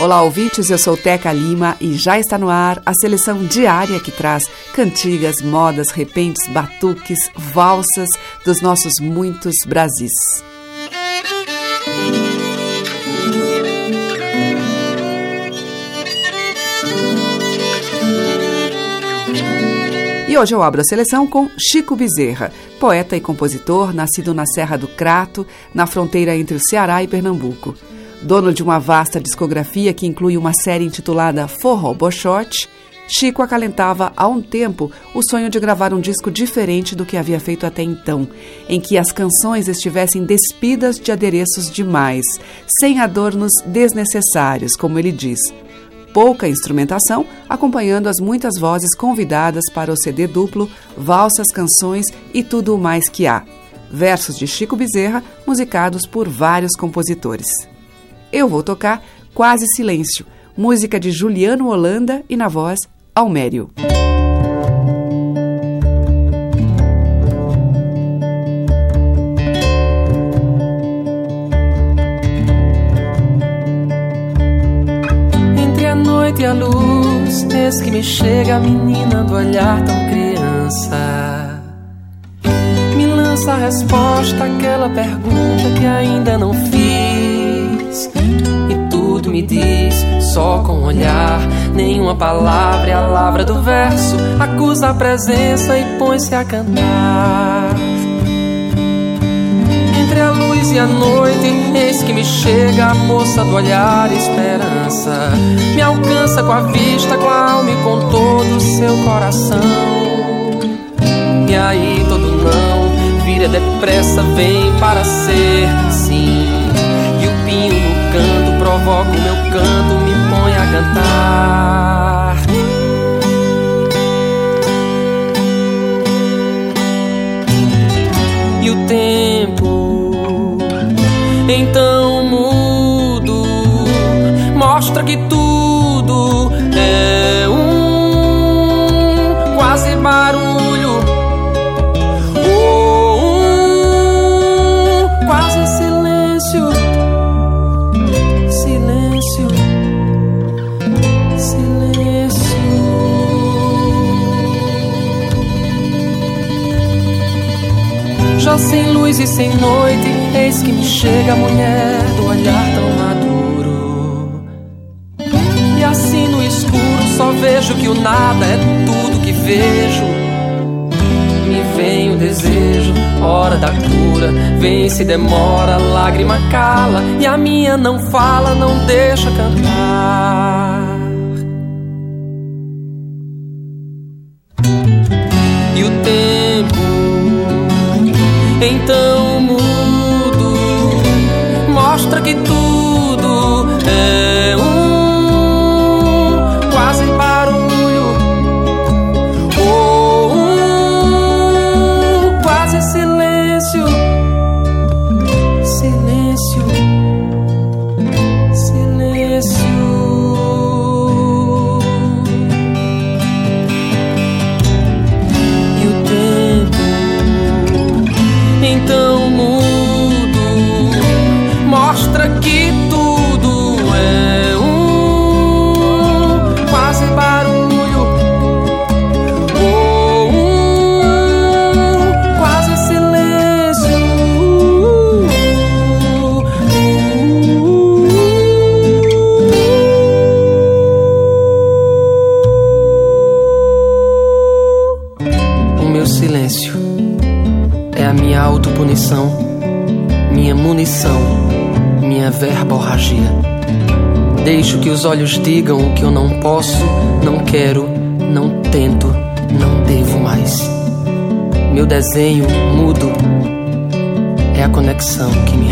Olá, ouvintes. Eu sou Teca Lima e já está no ar a seleção diária que traz cantigas, modas, repentes, batuques, valsas dos nossos muitos Brasis. E hoje eu abro a seleção com Chico Bezerra, poeta e compositor, nascido na Serra do Crato, na fronteira entre o Ceará e Pernambuco. Dono de uma vasta discografia que inclui uma série intitulada Forró Bochote, Chico acalentava há um tempo o sonho de gravar um disco diferente do que havia feito até então, em que as canções estivessem despidas de adereços demais, sem adornos desnecessários, como ele diz pouca instrumentação, acompanhando as muitas vozes convidadas para o CD duplo, valsas, canções e tudo o mais que há. Versos de Chico Bezerra, musicados por vários compositores. Eu vou tocar Quase Silêncio, música de Juliano Holanda e na voz Almério. noite e a luz, eis que me chega a menina do olhar tão criança. Me lança a resposta àquela pergunta que ainda não fiz. Só com um olhar, nenhuma palavra é a lavra do verso. Acusa a presença e põe-se a cantar entre a luz e a noite, eis que me chega a moça do olhar esperança. Me alcança com a vista, com a alma e com todo o seu coração. E aí todo não vira depressa, vem para ser sim. E o pinho no canto provoca o meu canto, cantar. E o tempo então e sem noite Eis que me chega a mulher do olhar tão maduro. E assim no escuro só vejo que o nada é tudo que vejo. Me vem o desejo, hora da cura. Vem se demora, lágrima cala. E a minha não fala, não deixa cantar. Desenho mudo. É a conexão que me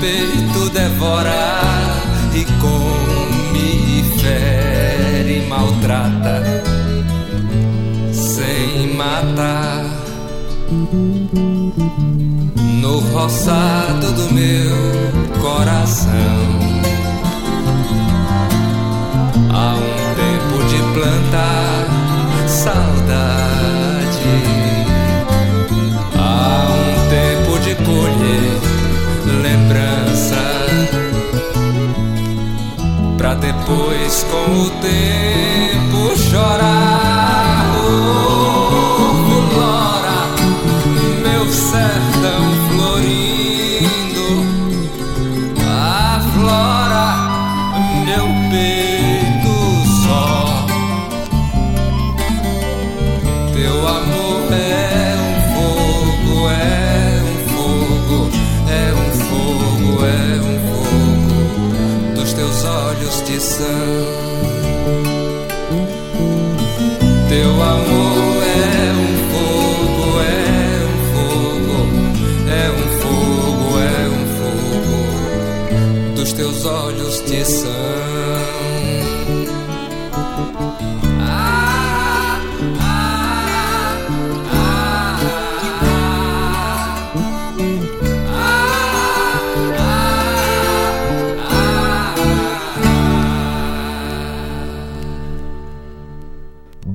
peito devora e come e fere e maltrata sem matar. No roçado do meu coração. depois com o tempo chorar. Oh. myself.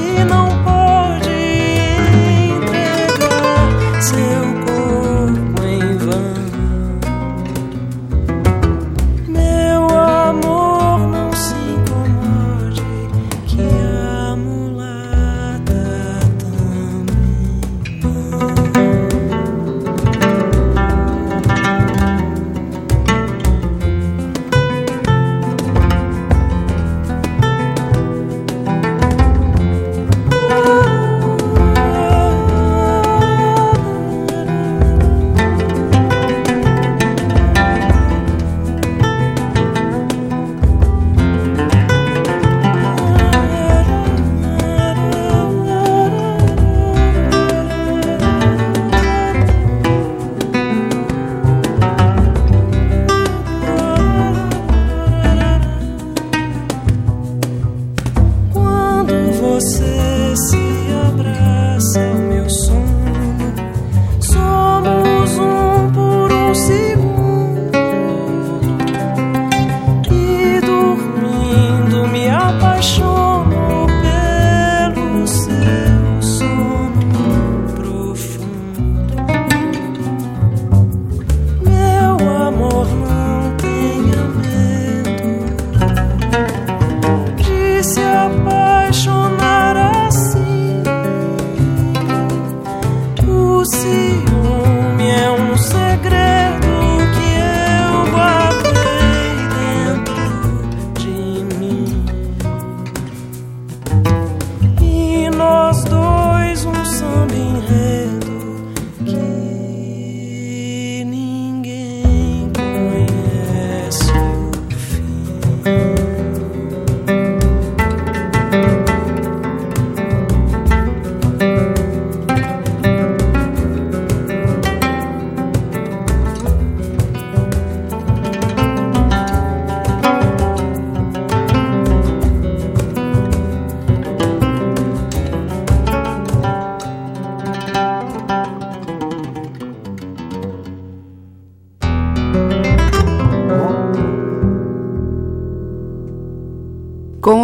in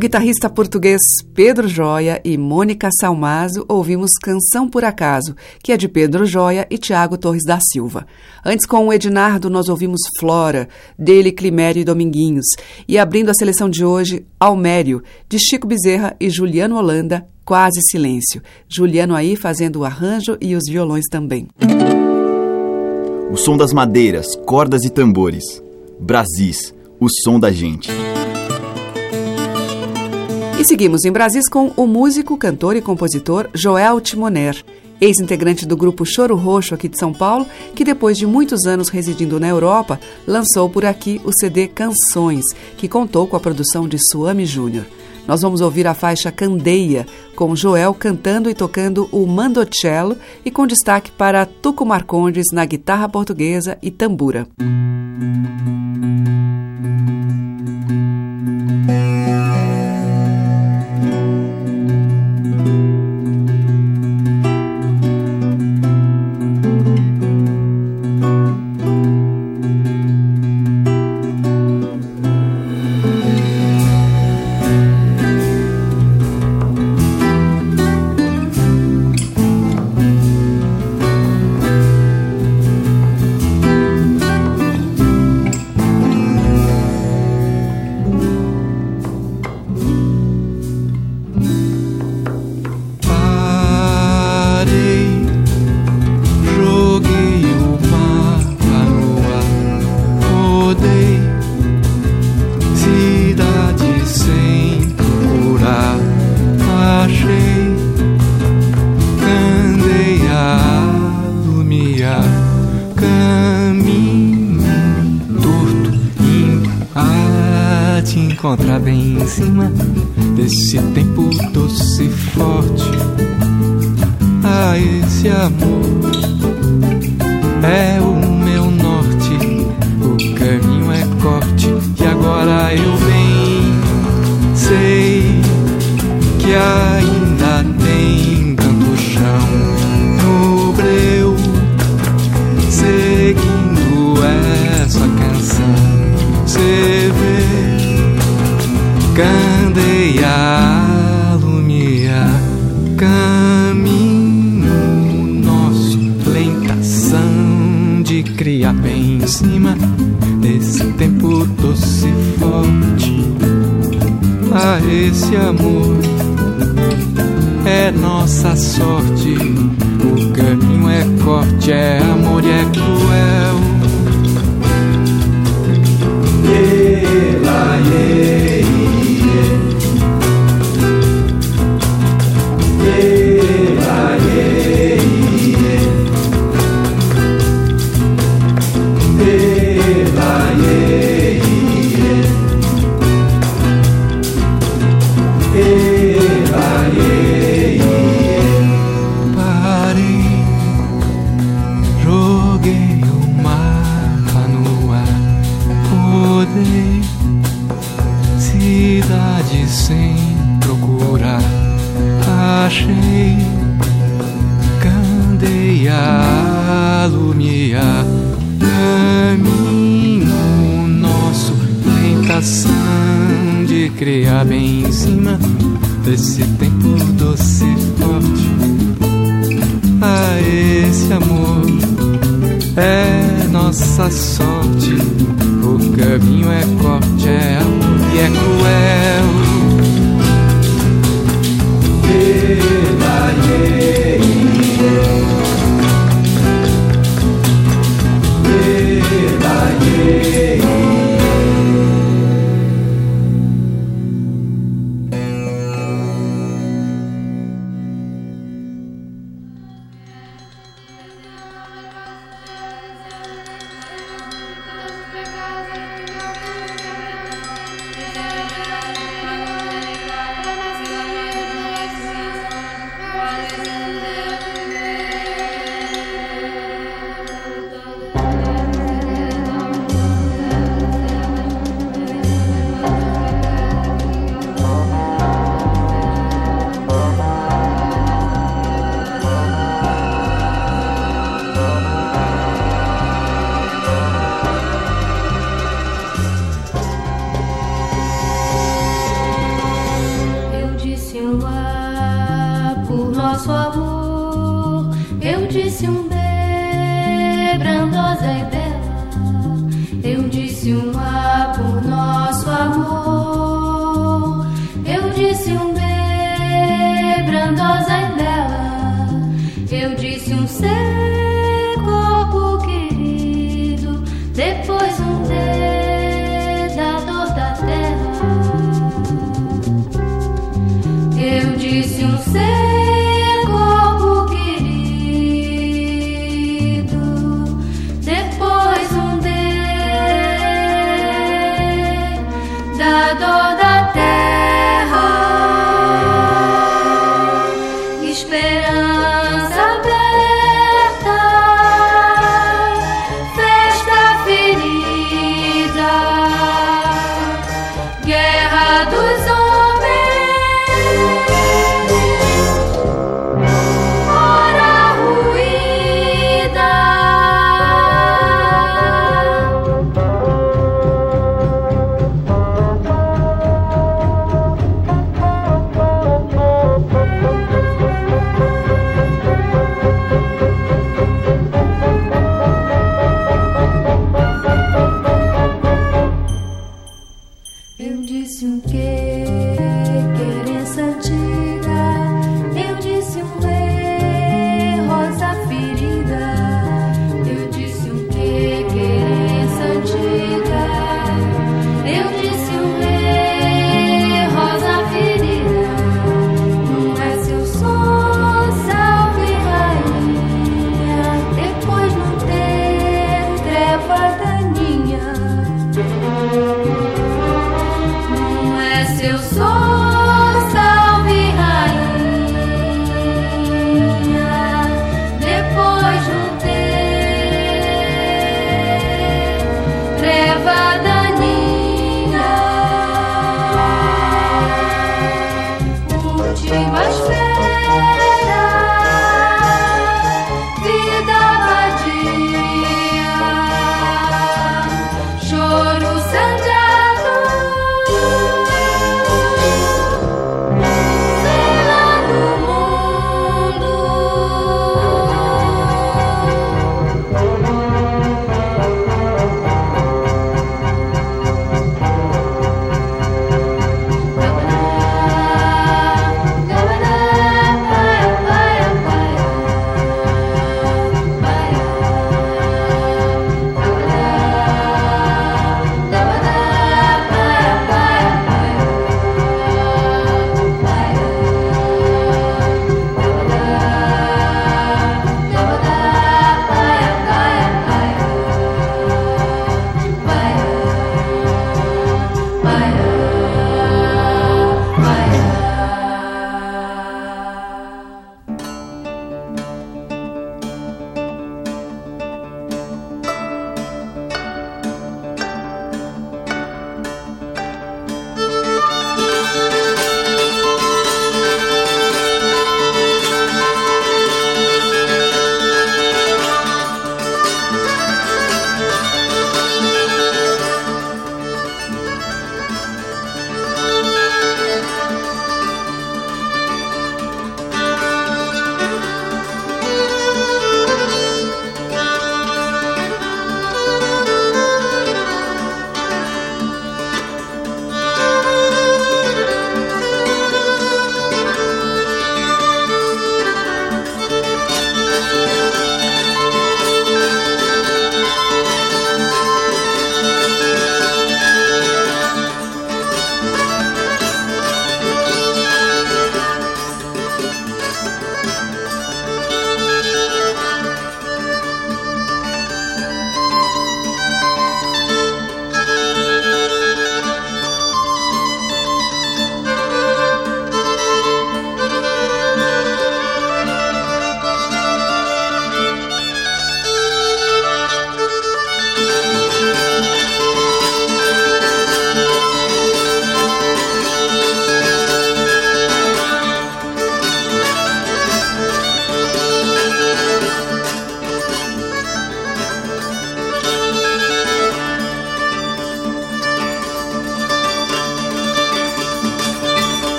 guitarrista português Pedro Joia e Mônica Salmazo, ouvimos Canção por Acaso, que é de Pedro Joia e Tiago Torres da Silva. Antes, com o Ednardo, nós ouvimos Flora, dele Climério e Dominguinhos. E abrindo a seleção de hoje, Almério, de Chico Bezerra e Juliano Holanda, Quase Silêncio. Juliano aí fazendo o arranjo e os violões também. O som das madeiras, cordas e tambores. Brasis, o som da gente. E seguimos em Brasis com o músico, cantor e compositor Joel Timoner, ex-integrante do grupo Choro Roxo aqui de São Paulo, que depois de muitos anos residindo na Europa, lançou por aqui o CD Canções, que contou com a produção de Suami Júnior. Nós vamos ouvir a faixa Candeia, com Joel cantando e tocando o mandocello e com destaque para Tuco Marcondes na guitarra portuguesa e tambura. cima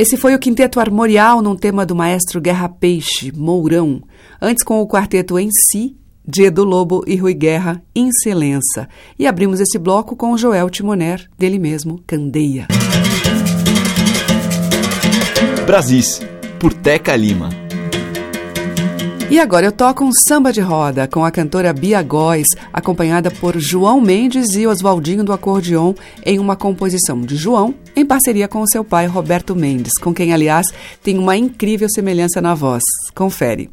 Esse foi o quinteto armorial num tema do maestro Guerra Peixe, Mourão. Antes com o quarteto em si, Edu Lobo e Rui Guerra, Incelença. E abrimos esse bloco com Joel Timoner, dele mesmo, Candeia. Brasis, por Teca Lima. E agora eu toco um samba de roda com a cantora Bia Góes, acompanhada por João Mendes e Oswaldinho do Acordeon, em uma composição de João, em parceria com seu pai Roberto Mendes, com quem, aliás, tem uma incrível semelhança na voz. Confere.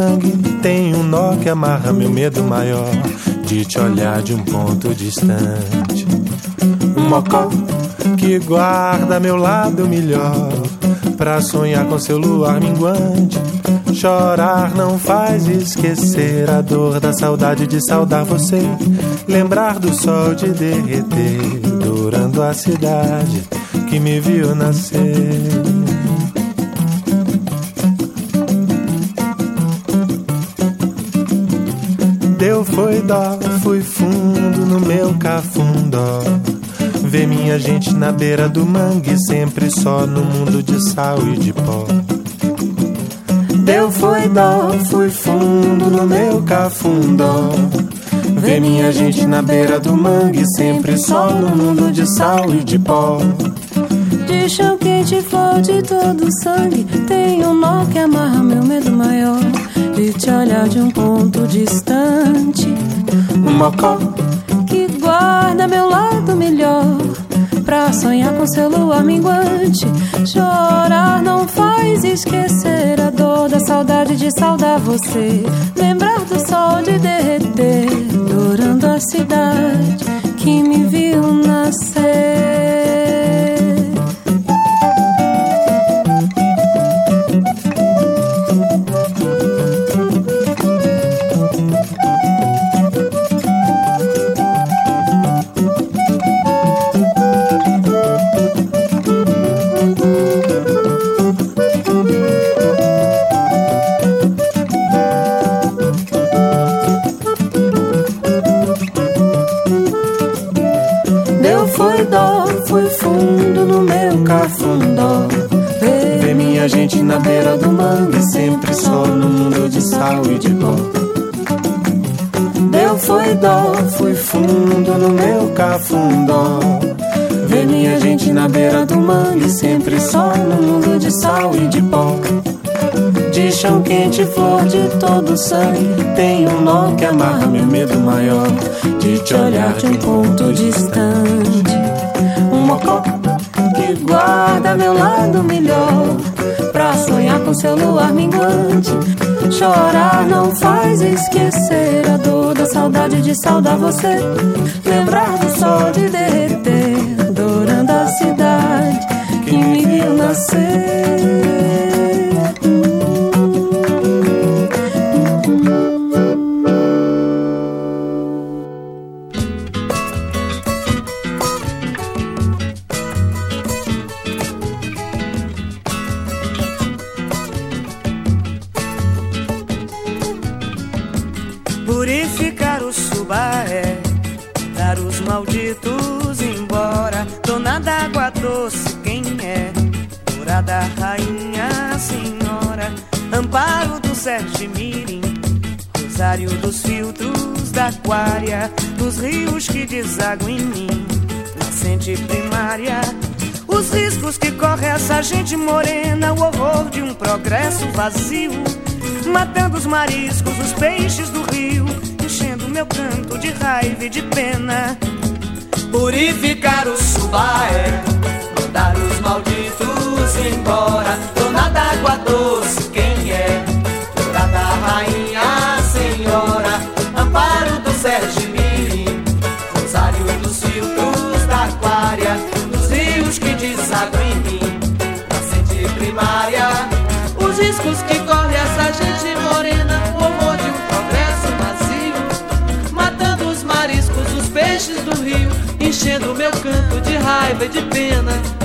Sangue, tem um nó que amarra meu medo maior de te olhar de um ponto distante. Um mocó que guarda meu lado melhor pra sonhar com seu luar minguante. Chorar não faz esquecer a dor da saudade de saudar você. Lembrar do sol de derreter adorando a cidade que me viu nascer. Deu foi dó, fui fundo no meu cafundó. Ver minha gente na beira do mangue, sempre só no mundo de sal e de pó. Deu foi dó, fui fundo no meu cafundó. Ver minha gente na beira do mangue, sempre só no mundo de sal e de pó. De chão quente, flor de todo sangue, tem um nó que amarra meu medo maior de te olhar de um ponto distante. Um mocó que guarda meu lado melhor pra sonhar com seu luar minguante. Chorar não faz esquecer a dor da saudade de saudar você. Lembrar do sol de derreter, adorando a cidade que me viu nascer. Na beira do mangue, sempre só no mundo de sal e de pó. Deu foi dó, fui fundo no meu cafundó. Ver minha gente na beira do mangue, sempre só no mundo de sal e de pó. De chão quente, flor de todo sangue, tem um nó que amarra meu medo maior de te olhar de um ponto distante. Um mocó que guarda meu lado melhor com seu luar minguante. Chorar não faz esquecer a dor da saudade de saudar você. Lembrar do sol de derreter, adorando a cidade que me viu nascer. Essa gente morena, o horror de um progresso vazio, matando os mariscos, os peixes do rio, enchendo meu canto de raiva e de pena. Purificar o subaé, mandar os malditos embora, dona d'água doce gente de pena.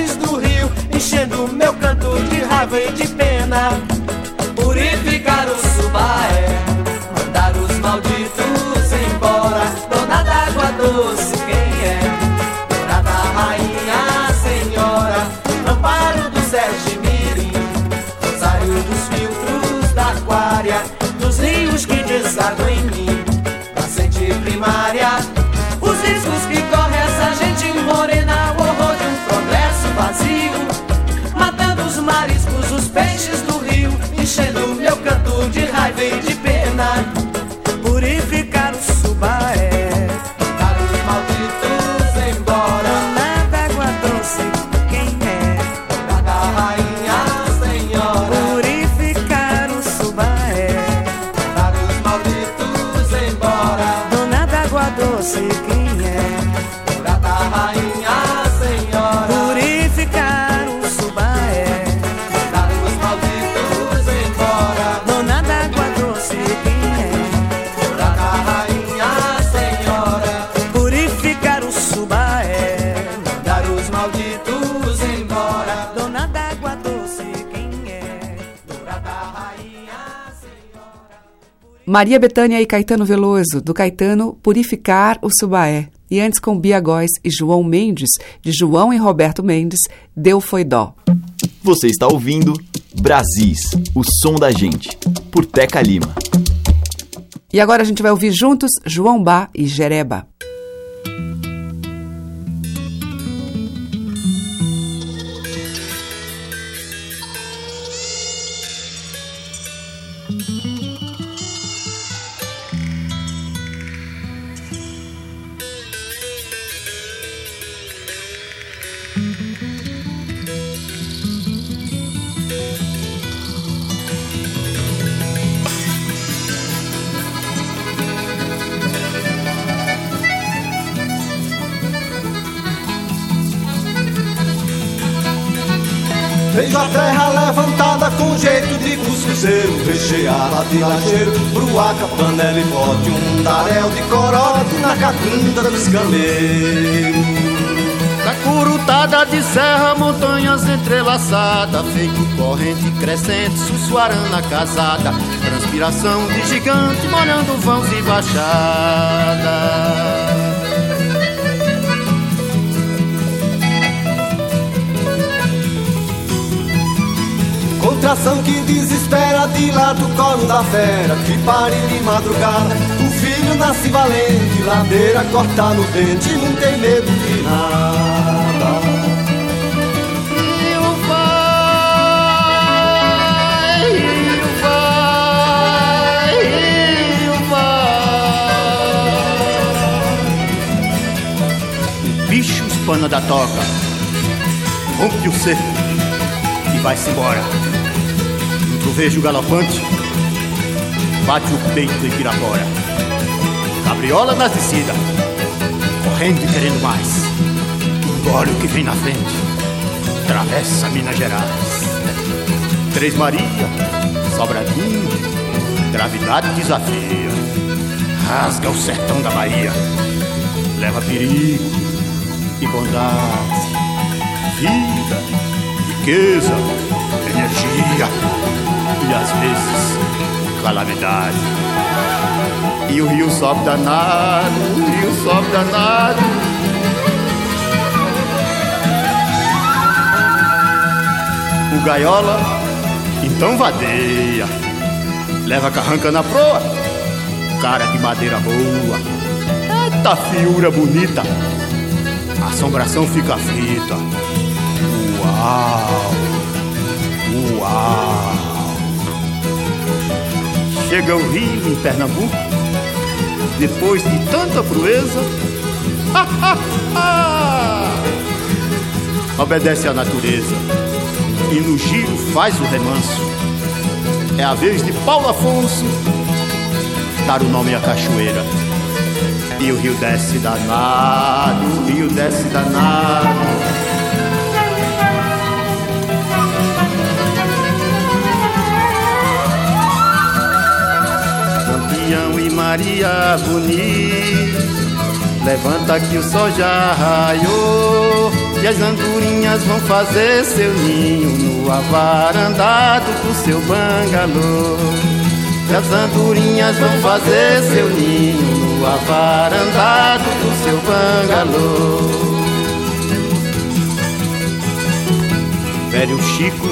Peixes do rio, enchendo meu canto de raiva e de pena. Purificar o subaé, mandar os malditos embora. Dona d'água doce, quem é? Dourada rainha, senhora, amparo do Sérgio Mirim, rosário dos filtros da aquária, dos rios que desaguam em mim, Maria Bethânia e Caetano Veloso, do Caetano Purificar o Subaé. E antes com Bia Góes e João Mendes, de João e Roberto Mendes, Deu Foi Dó. Você está ouvindo Brasis, o som da gente, por Teca Lima. E agora a gente vai ouvir juntos João Bá e Jereba. Entrelaçadas Feito corrente crescente, sussuarana casada. Transpiração de gigante, molhando vãos e baixadas Contração que desespera de lá do colo da fera Que pare de madrugada, o filho nasce valente Ladeira corta no dente, não tem medo de nada espana da toca. Rompe o cerco e vai-se embora. Um trovejo galopante Bate o peito em Pirapora Cabriola nas descidas Correndo e querendo mais. Engole o que vem na frente Atravessa Minas Gerais. Três Maria, Sobradinho Gravidade desafia Rasga o sertão da Bahia Leva perigo e bondade Vida, riqueza, energia E às vezes calamidade. E o rio sobe danado, o rio sobe danado. O gaiola então vadeia. Leva carranca na proa. Cara de madeira boa. Eita fiura bonita A assombração fica frita Uau Uau chega o rio em Pernambuco, depois de tanta proeza, obedece à natureza e no giro faz o remanso. É a vez de Paulo Afonso dar o nome à cachoeira. E o rio desce danado, o rio desce danado. Lampião e Maria bonita Levanta que o sol já raiou E as andorinhas vão fazer seu ninho No avarandado do seu bangalô E as andorinhas vão fazer seu ninho No avarandado do seu bangalô Velho Chico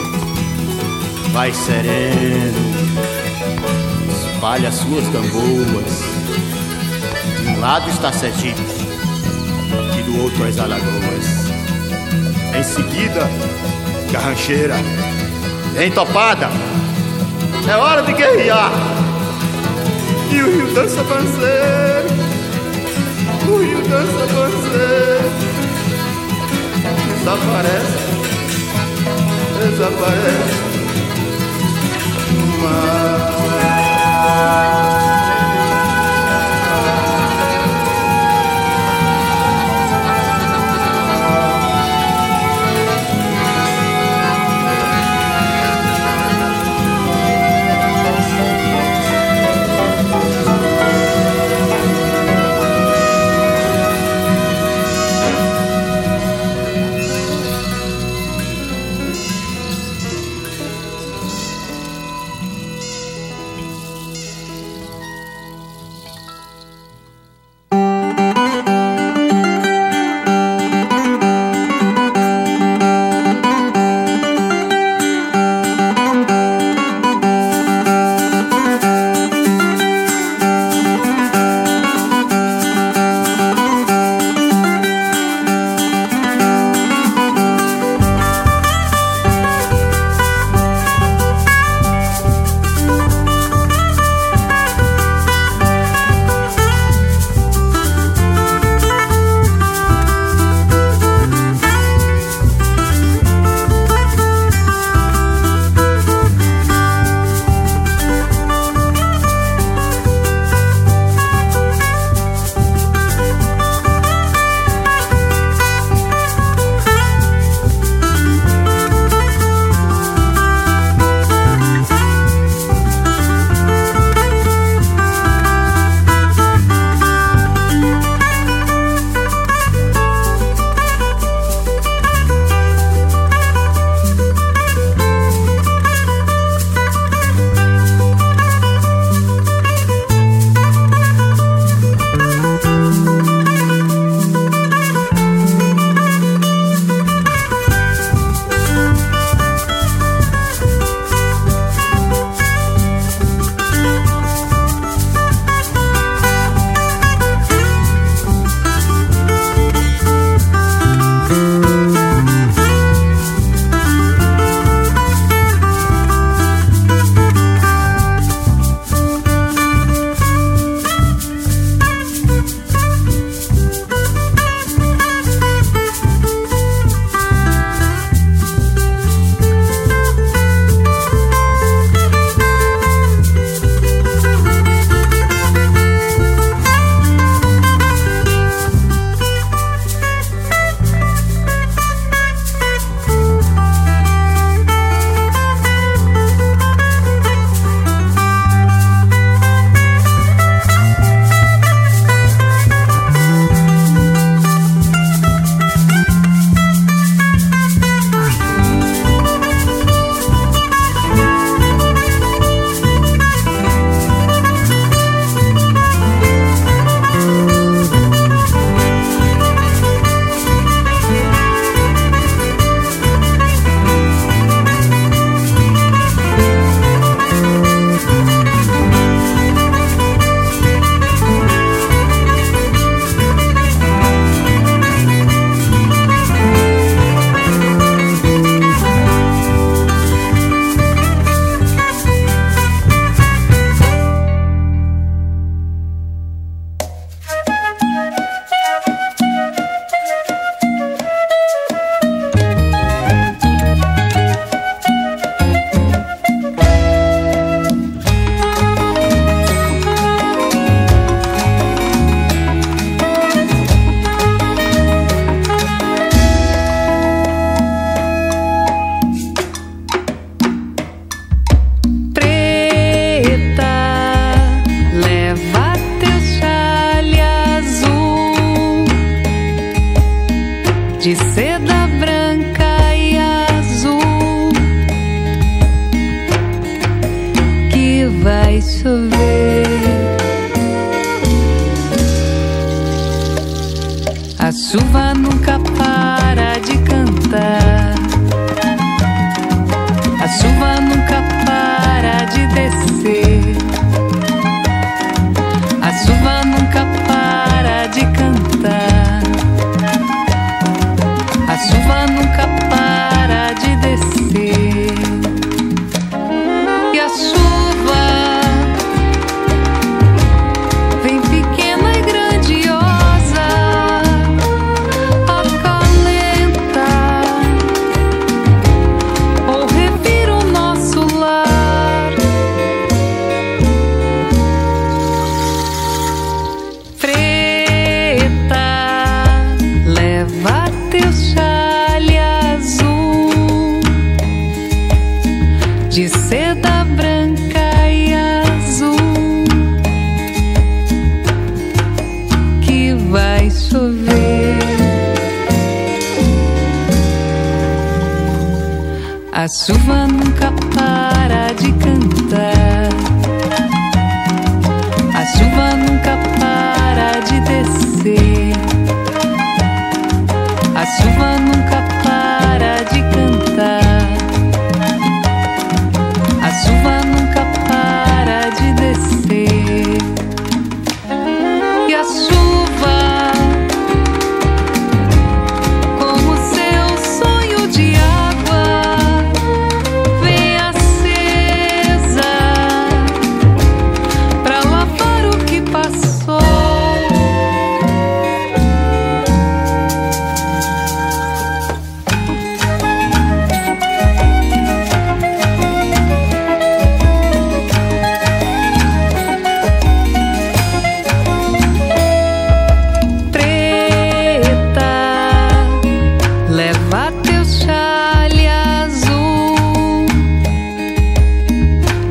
vai sereno Espalha suas gamboas um lado está Sergipe e do outro as Alagoas. Em seguida, Garrancheira, entopada, é hora de guerrear. E o rio dança panceiro, o rio dança panceiro. Desaparece, desaparece. Mas...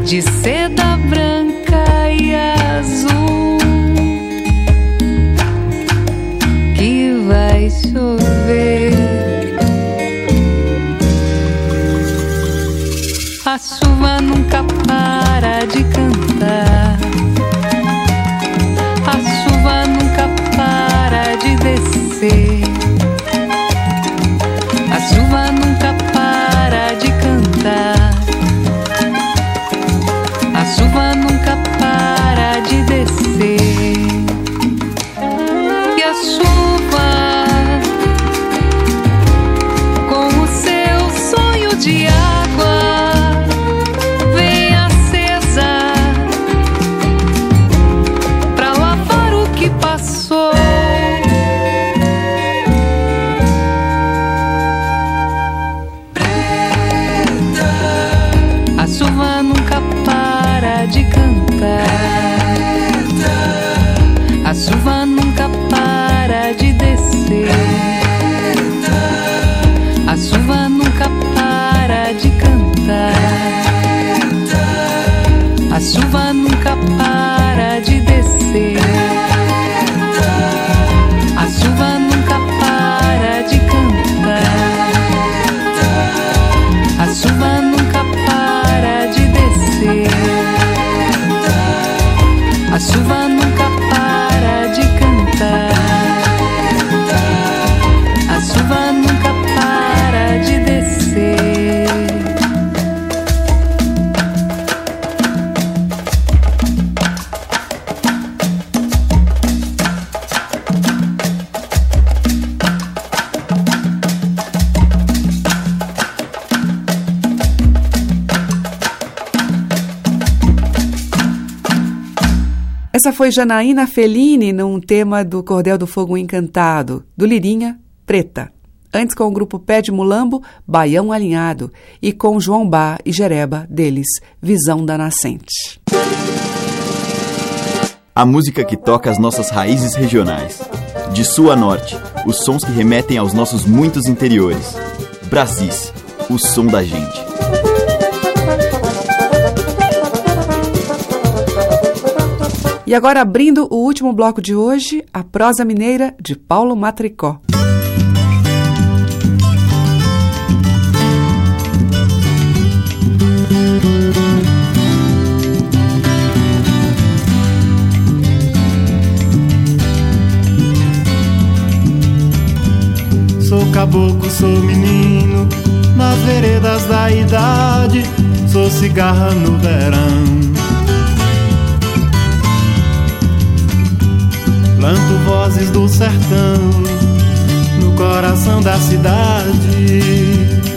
de seda branca e azul Essa foi Janaína Fellini num tema do Cordel do Fogo Encantado, do Lirinha Preta. Antes com o grupo Pé de Mulambo, Baião Alinhado, e com João Bá e Jereba, deles, Visão da Nascente. A música que toca as nossas raízes regionais. De sul a norte, os sons que remetem aos nossos muitos interiores. Brasis, o som da gente. E agora, abrindo o último bloco de hoje, a prosa mineira de Paulo Matricó. Sou caboclo, sou menino, nas veredas da idade, sou cigarra no verão. Planto vozes do sertão, no coração da cidade.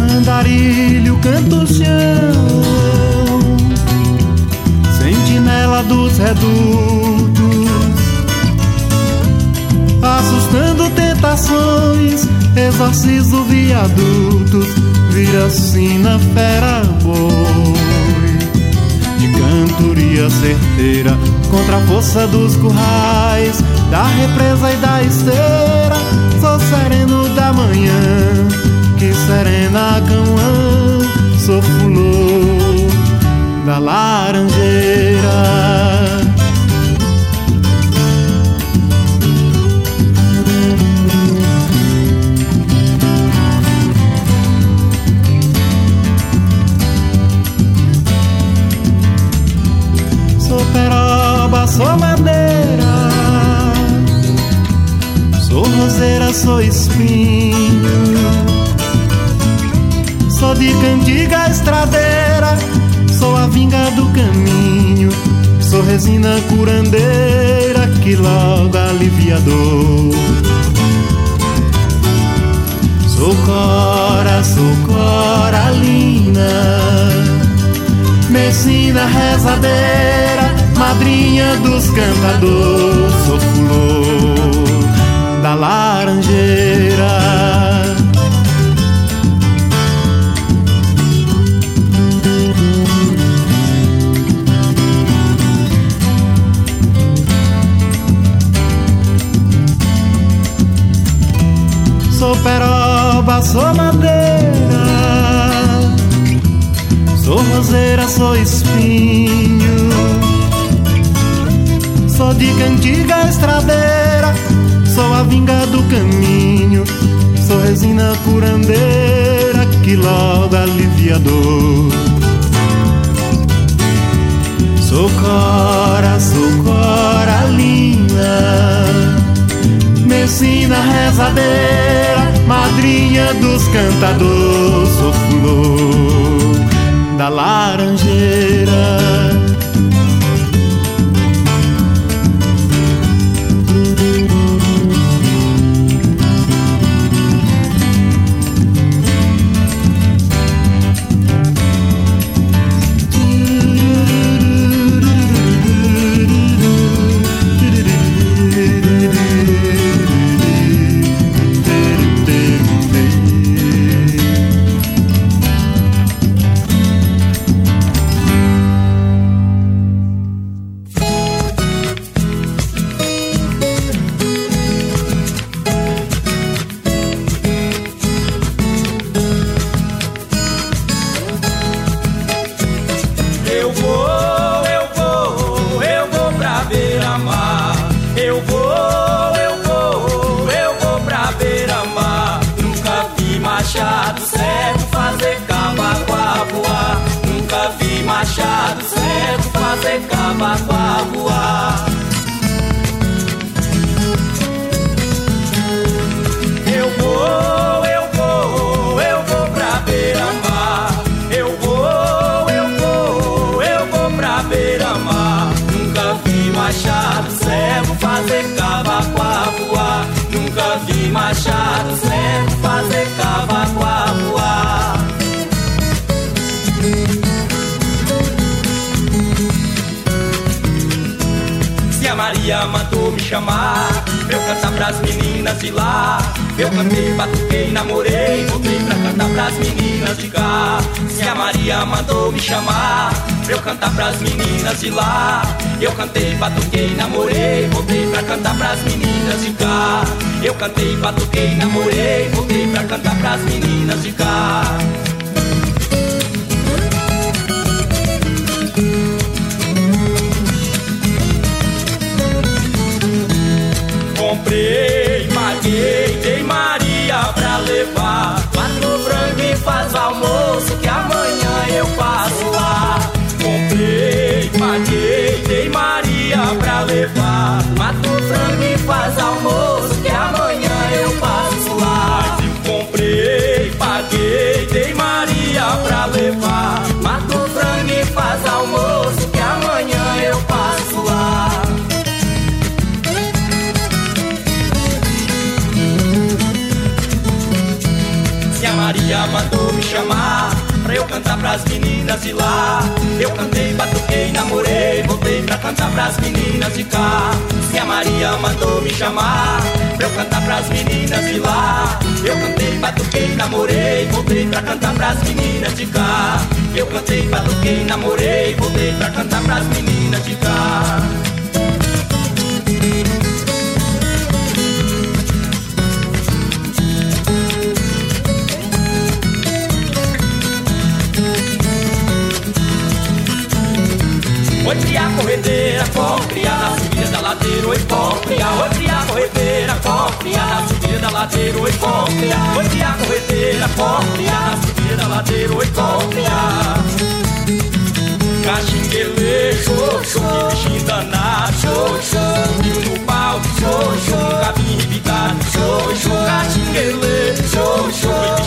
Andarilho, canto chão, sentinela dos redutos, assustando tentações, exorcizo viadutos, vira sina fera boi De cantoria certeira Contra a força dos currais Da represa e da esteira Sou sereno da manhã Que serena a Sou fulô da laranjeira. Sou madeira, sou roseira, sou espinho, sou de cantiga estradeira, sou a vinga do caminho, sou resina curandeira que logo alivia dor. Sou cora, sou coralina, medicina rezadeira madrinha dos cantadores, sou flor da laranjeira. Sou peroba, sou madeira, sou roseira, sou espinho. Sou de cantiga estradeira, sou a vinga do caminho, sou resina curandeira que logo alivia dor. Sou cora, sou coralina, medicina rezadeira, madrinha dos cantadores, sou flor da laranjeira. Chamar Eu cantar pras meninas de lá. Eu cantei, batuquei, namorei Voltei pra cantar pras meninas de cá. Se a Maria mandou me chamar Eu cantar pras meninas de lá. Eu cantei, batuquei, namorei Voltei pra cantar pras meninas de cá. Eu cantei, batuquei, namorei Voltei pra cantar pras meninas de cá comprei, paguei, dei Maria pra levar. Quatro frango e faz almoço que amanhã eu passo lá. Comprei, paguei, dei Maria pra levar. Quatro frango e faz almoço pras meninas de lá. Eu cantei, batuquei, namorei, voltei pra cantar pras meninas de cá. Se a Maria mandou me chamar pra eu cantar pras meninas de lá. Eu cantei, batuquei, namorei, voltei pra cantar pras meninas de cá. Eu cantei, batuquei, namorei, voltei pra cantar pras meninas de cá. Cria corredeira, cria na subida da ladeira, oi, cria. Oi, cria corredeira, cria na subida da ladeira, oi, cria. Oi, cria corredeira, cria na subida da ladeira, oi, cria. Caxinguele, show, que bichinho danado, show, subiu no pau, show, show, cabinho show, show, caxinguele, show,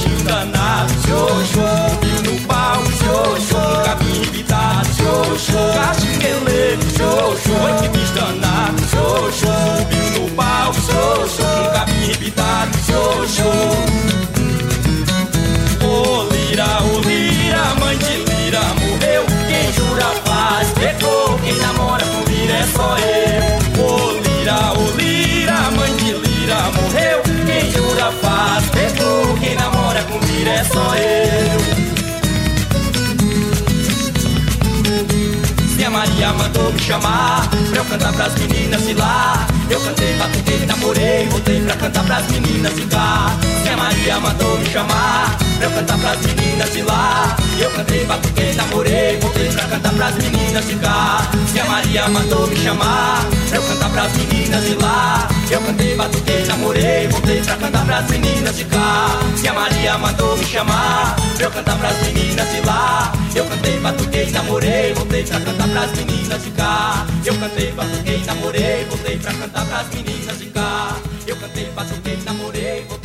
chamar pra eu cantar pras meninas de lá. Eu cantei, batuquei, namorei, voltei pra cantar pras meninas de cá. A Maria mandou me chamar eu cantar pras meninas de lá. Eu cantei, batuquei, namorei, voltei pra cantar pras meninas de cá. Se a Maria mandou me chamar eu cantar pras meninas de lá. Eu cantei, batuquei, namorei, voltei pra cantar pras meninas de cá. Se a Maria mandou me chamar eu cantar pras meninas de lá. Eu cantei, batuquei, namorei, voltei pra cantar pras meninas de cá. Eu cantei, batuquei, namorei, voltei pra cantar pras meninas de cá. Eu cantei, batuquei, namorei, voltei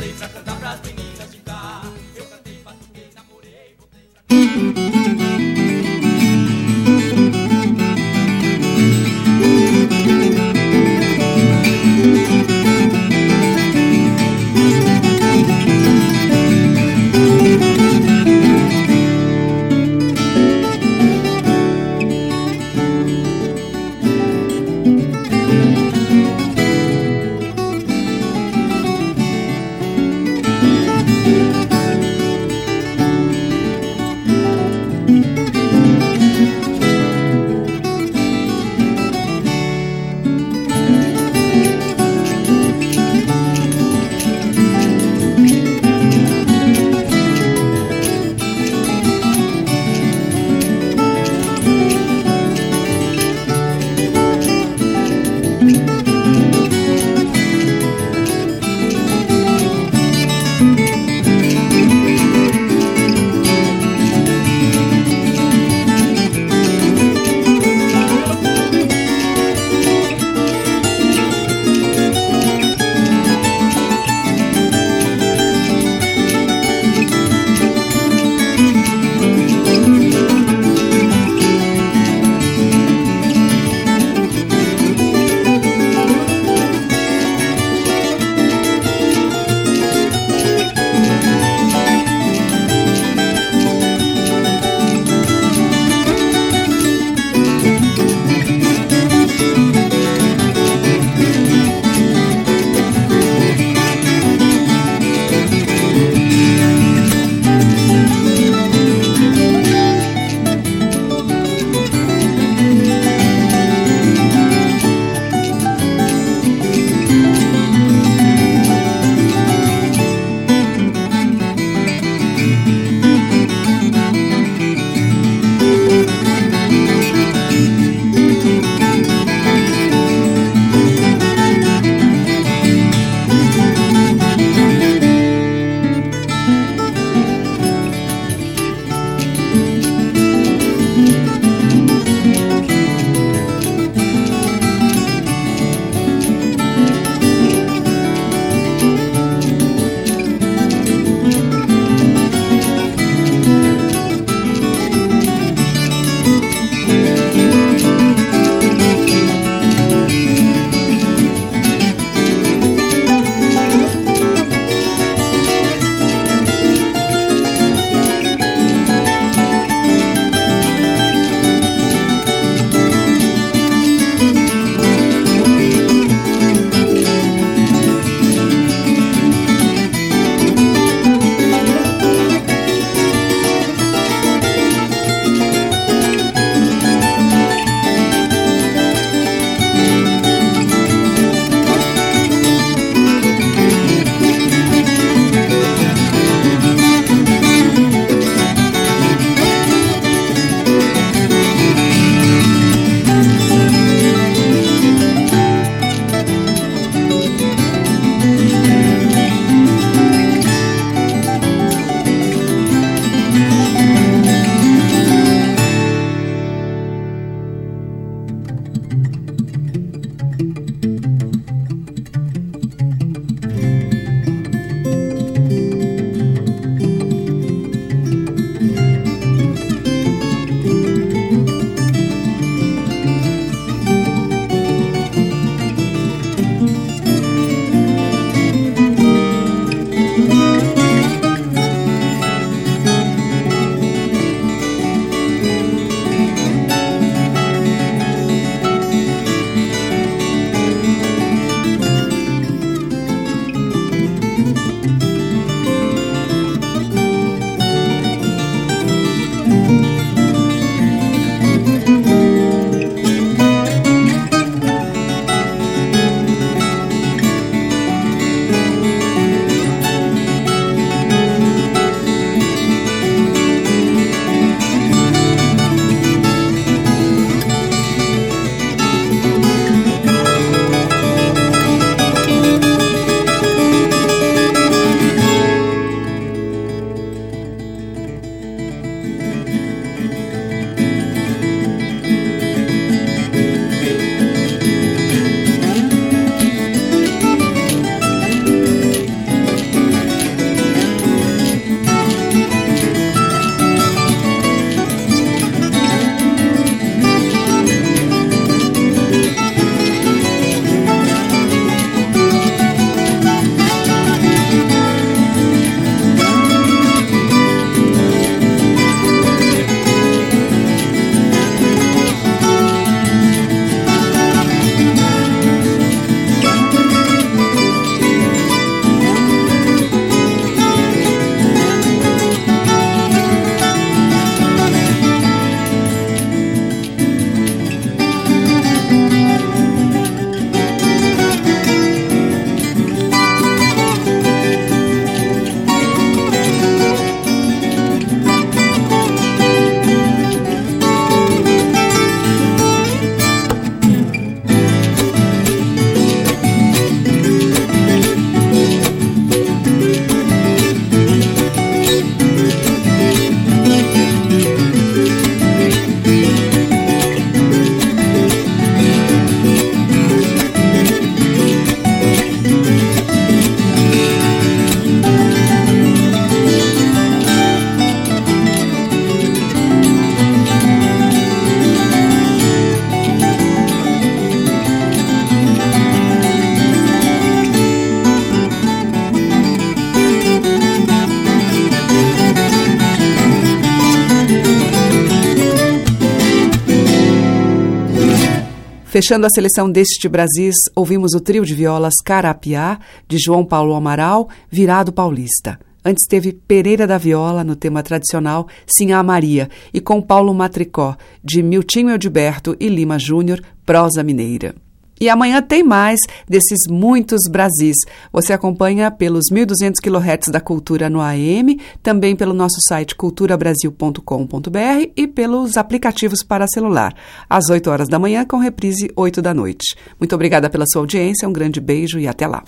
Fechando a seleção deste Brasis, ouvimos o trio de violas Carapiá, de João Paulo Amaral, Virado Paulista. Antes teve Pereira da Viola, no tema tradicional Sinhá Maria, e com Paulo Matricó, de Miltinho Edilberto e Lima Júnior, Prosa Mineira. E amanhã tem mais desses muitos Brasis. Você acompanha pelos 1.200 kHz da Cultura no AM, também pelo nosso site culturabrasil.com.br e pelos aplicativos para celular. Às 8 horas da manhã, com reprise 8 da noite. Muito obrigada pela sua audiência, um grande beijo e até lá.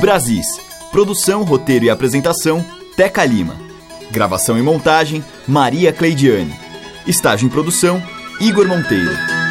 Brasis. Produção, roteiro e apresentação, Teca Lima. Gravação e montagem, Maria Cleidiane. Estágio em produção, Igor Monteiro.